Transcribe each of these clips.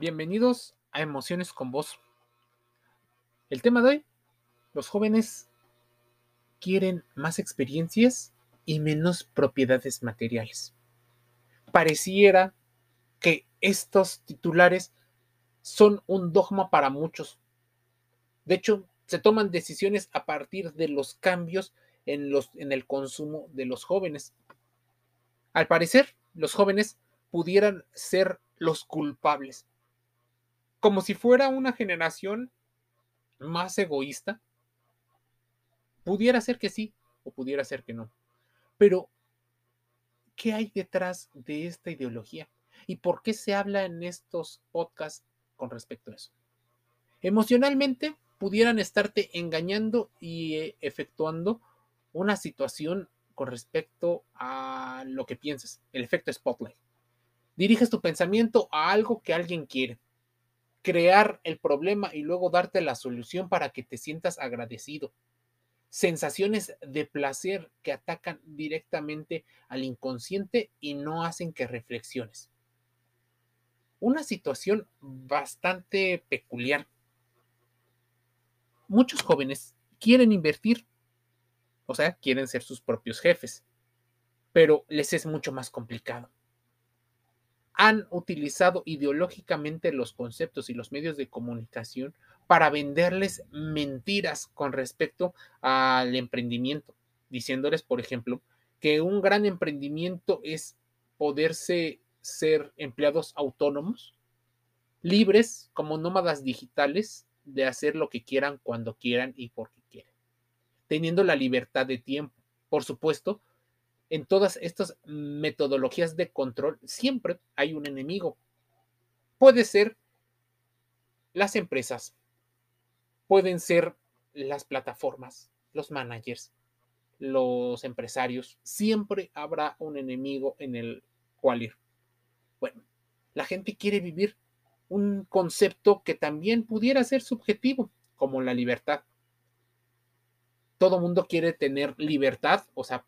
Bienvenidos a Emociones con Vos. El tema de hoy, los jóvenes quieren más experiencias y menos propiedades materiales. Pareciera que estos titulares son un dogma para muchos. De hecho, se toman decisiones a partir de los cambios en, el consumo de los jóvenes. Al parecer, los jóvenes pudieran ser los culpables. Como si fuera una generación más egoísta. Pudiera ser que sí o pudiera ser que no. Pero, ¿qué hay detrás de esta ideología? ¿Y por qué se habla en estos podcasts con respecto a eso? Emocionalmente pudieran estarte engañando y eh, efectuando una situación con respecto a lo que piensas, el efecto spotlight. Diriges tu pensamiento a algo que alguien quiere, crear el problema y luego darte la solución para que te sientas agradecido. Sensaciones de placer que atacan directamente al inconsciente y no hacen que reflexiones. Una situación bastante peculiar. Muchos jóvenes quieren invertir, o sea, quieren ser sus propios jefes, pero les es mucho más complicado han utilizado ideológicamente los conceptos y los medios de comunicación para venderles mentiras con respecto al emprendimiento, diciéndoles, por ejemplo, que un gran emprendimiento es poderse ser empleados autónomos, libres como nómadas digitales de hacer lo que quieran cuando quieran y porque quieran, teniendo la libertad de tiempo. Por supuesto, en todas estas metodologías de control siempre hay un enemigo. Puede ser las empresas, pueden ser las plataformas, los managers, los empresarios. Siempre habrá un enemigo en el cual ir. Bueno, la gente quiere vivir un concepto que también pudiera ser subjetivo, como la libertad. Todo mundo quiere tener libertad, o sea,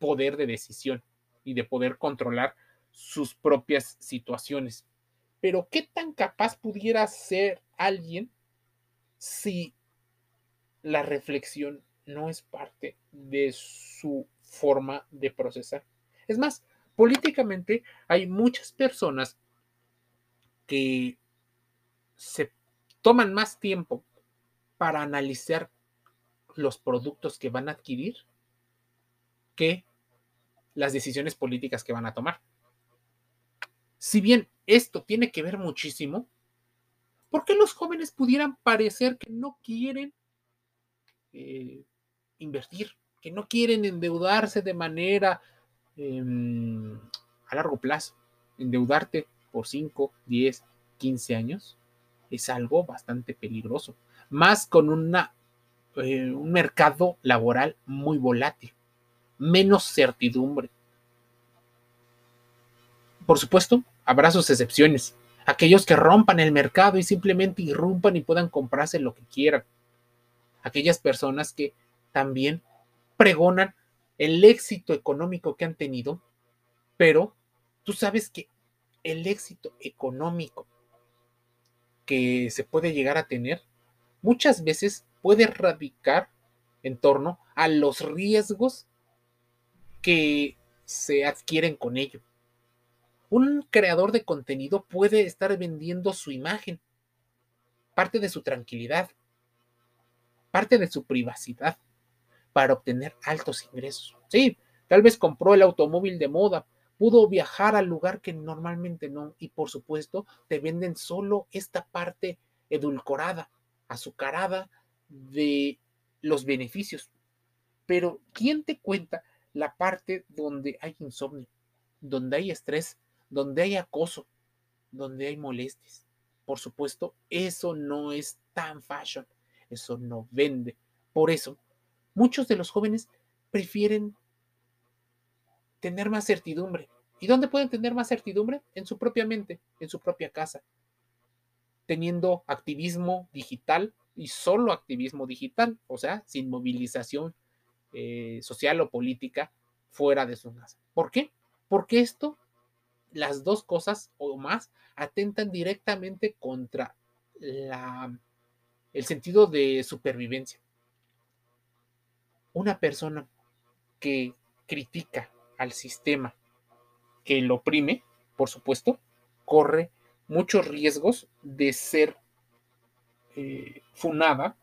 poder de decisión y de poder controlar sus propias situaciones. Pero ¿qué tan capaz pudiera ser alguien si la reflexión no es parte de su forma de procesar? Es más, políticamente hay muchas personas que se toman más tiempo para analizar los productos que van a adquirir que las decisiones políticas que van a tomar. Si bien esto tiene que ver muchísimo, ¿por qué los jóvenes pudieran parecer que no quieren eh, invertir, que no quieren endeudarse de manera em, a largo plazo? Endeudarte por 5, 10, 15 años es algo bastante peligroso, más con eh, un mercado laboral muy volátil menos certidumbre. Por supuesto, habrá sus excepciones, aquellos que rompan el mercado y simplemente irrumpan y puedan comprarse lo que quieran. Aquellas personas que también pregonan el éxito económico que han tenido, pero tú sabes que el éxito económico que se puede llegar a tener muchas veces puede radicar en torno a los riesgos que se adquieren con ello. Un creador de contenido puede estar vendiendo su imagen, parte de su tranquilidad, parte de su privacidad, para obtener altos ingresos. Sí, tal vez compró el automóvil de moda, pudo viajar al lugar que normalmente no, y por supuesto te venden solo esta parte edulcorada, azucarada de los beneficios. Pero ¿quién te cuenta la parte donde hay insomnio, donde hay estrés, donde hay acoso, donde hay molestias. Por supuesto, eso no es tan fashion, eso no vende. Por eso, muchos de los jóvenes prefieren tener más certidumbre. ¿Y dónde pueden tener más certidumbre? En su propia mente, en su propia casa, teniendo activismo digital y solo activismo digital, o sea, sin movilización eh, social o política fuera de su casa. ¿Por qué? Porque esto las dos cosas o más atentan directamente contra el sentido de supervivencia. Una persona que critica al sistema que lo oprime, por supuesto, corre muchos riesgos de ser eh, funada,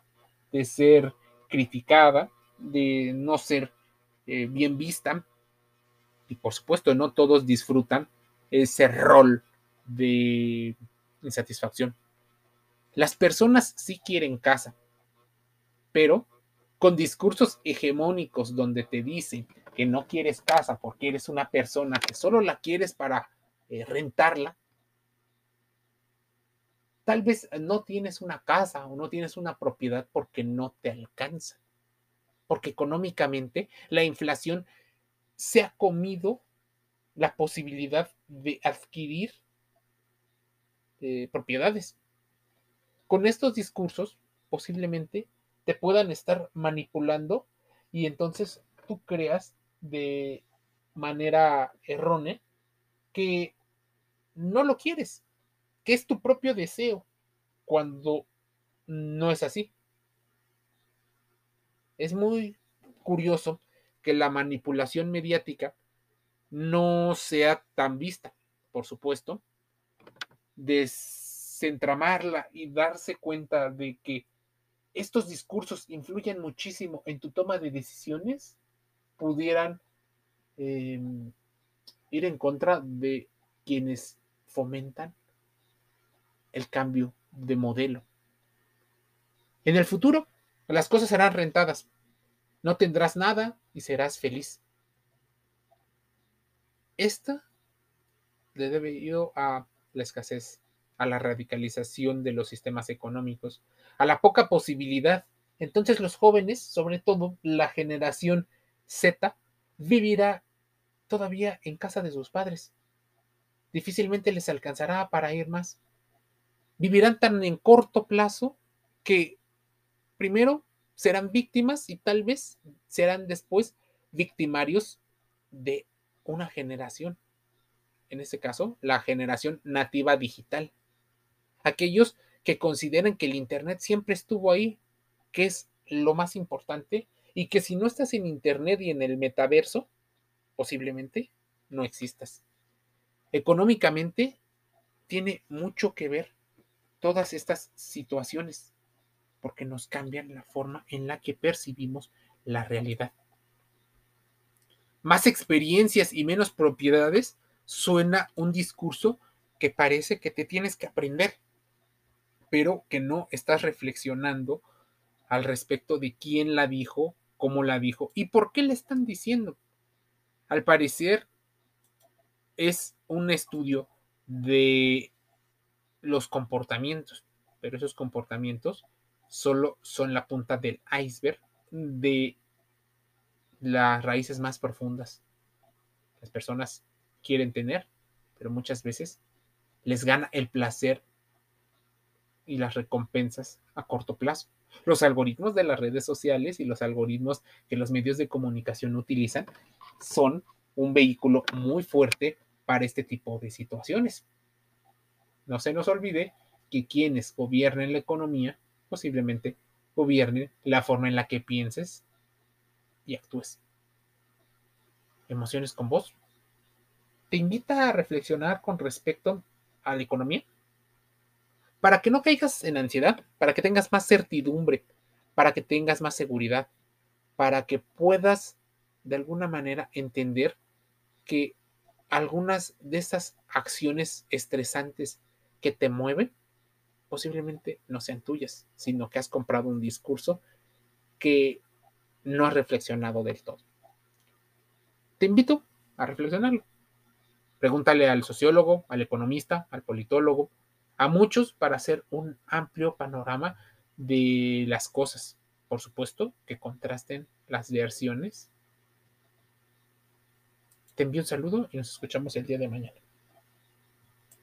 de ser criticada, de no ser eh, bien vista. Y por supuesto, no todos disfrutan ese rol de insatisfacción. Las personas sí quieren casa, pero con discursos hegemónicos donde te dicen que no quieres casa porque eres una persona que solo la quieres para eh, rentarla, tal vez no tienes una casa o no tienes una propiedad porque no te alcanza, porque económicamente la inflación se ha comido la posibilidad de adquirir eh, propiedades. Con estos discursos, posiblemente te puedan estar manipulando y entonces tú creas de manera errónea que no lo quieres, que es tu propio deseo, cuando no es así. Es muy curioso que la manipulación mediática no sea tan vista, por supuesto, desentramarla y darse cuenta de que estos discursos influyen muchísimo en tu toma de decisiones, pudieran em, ir en contra de quienes fomentan el cambio de modelo. En el futuro, las cosas serán rentadas. No tendrás nada y serás feliz. Esta le debe ir a la escasez, a la radicalización de los sistemas económicos, a la poca posibilidad. Entonces los jóvenes, sobre todo la generación Z, vivirá todavía en casa de sus padres. Difícilmente les alcanzará para ir más. Vivirán tan en corto plazo que primero serán víctimas y tal vez serán después victimarios de una generación, en este caso, la generación nativa digital. Aquellos que consideran que el Internet siempre estuvo ahí, que es lo más importante, y que si no estás en Internet y en el metaverso, posiblemente no existas. Económicamente, tiene mucho que ver todas estas situaciones, porque nos cambian la forma en la que percibimos la realidad más experiencias y menos propiedades, suena un discurso que parece que te tienes que aprender, pero que no estás reflexionando al respecto de quién la dijo, cómo la dijo y por qué le están diciendo. Al parecer es un estudio de los comportamientos, pero esos comportamientos solo son la punta del iceberg de las raíces más profundas. Las personas quieren tener, pero muchas veces les gana el placer y las recompensas a corto plazo. Los algoritmos de las redes sociales y los algoritmos que los medios de comunicación utilizan son un vehículo muy fuerte para este tipo de situaciones. No se nos olvide que quienes gobiernen la economía posiblemente gobiernen la forma en la que pienses y actúes. Emociones con vos. Te invita a reflexionar con respecto a la economía para que no caigas en ansiedad, para que tengas más certidumbre, para que tengas más seguridad, para que puedas de alguna manera entender que algunas de esas acciones estresantes que te mueven posiblemente no sean tuyas, sino que has comprado un discurso que no has reflexionado del todo. Te invito a reflexionarlo. Pregúntale al sociólogo, al economista, al politólogo, a muchos para hacer un amplio panorama de las cosas. Por supuesto, que contrasten las versiones. Te envío un saludo y nos escuchamos el día de mañana.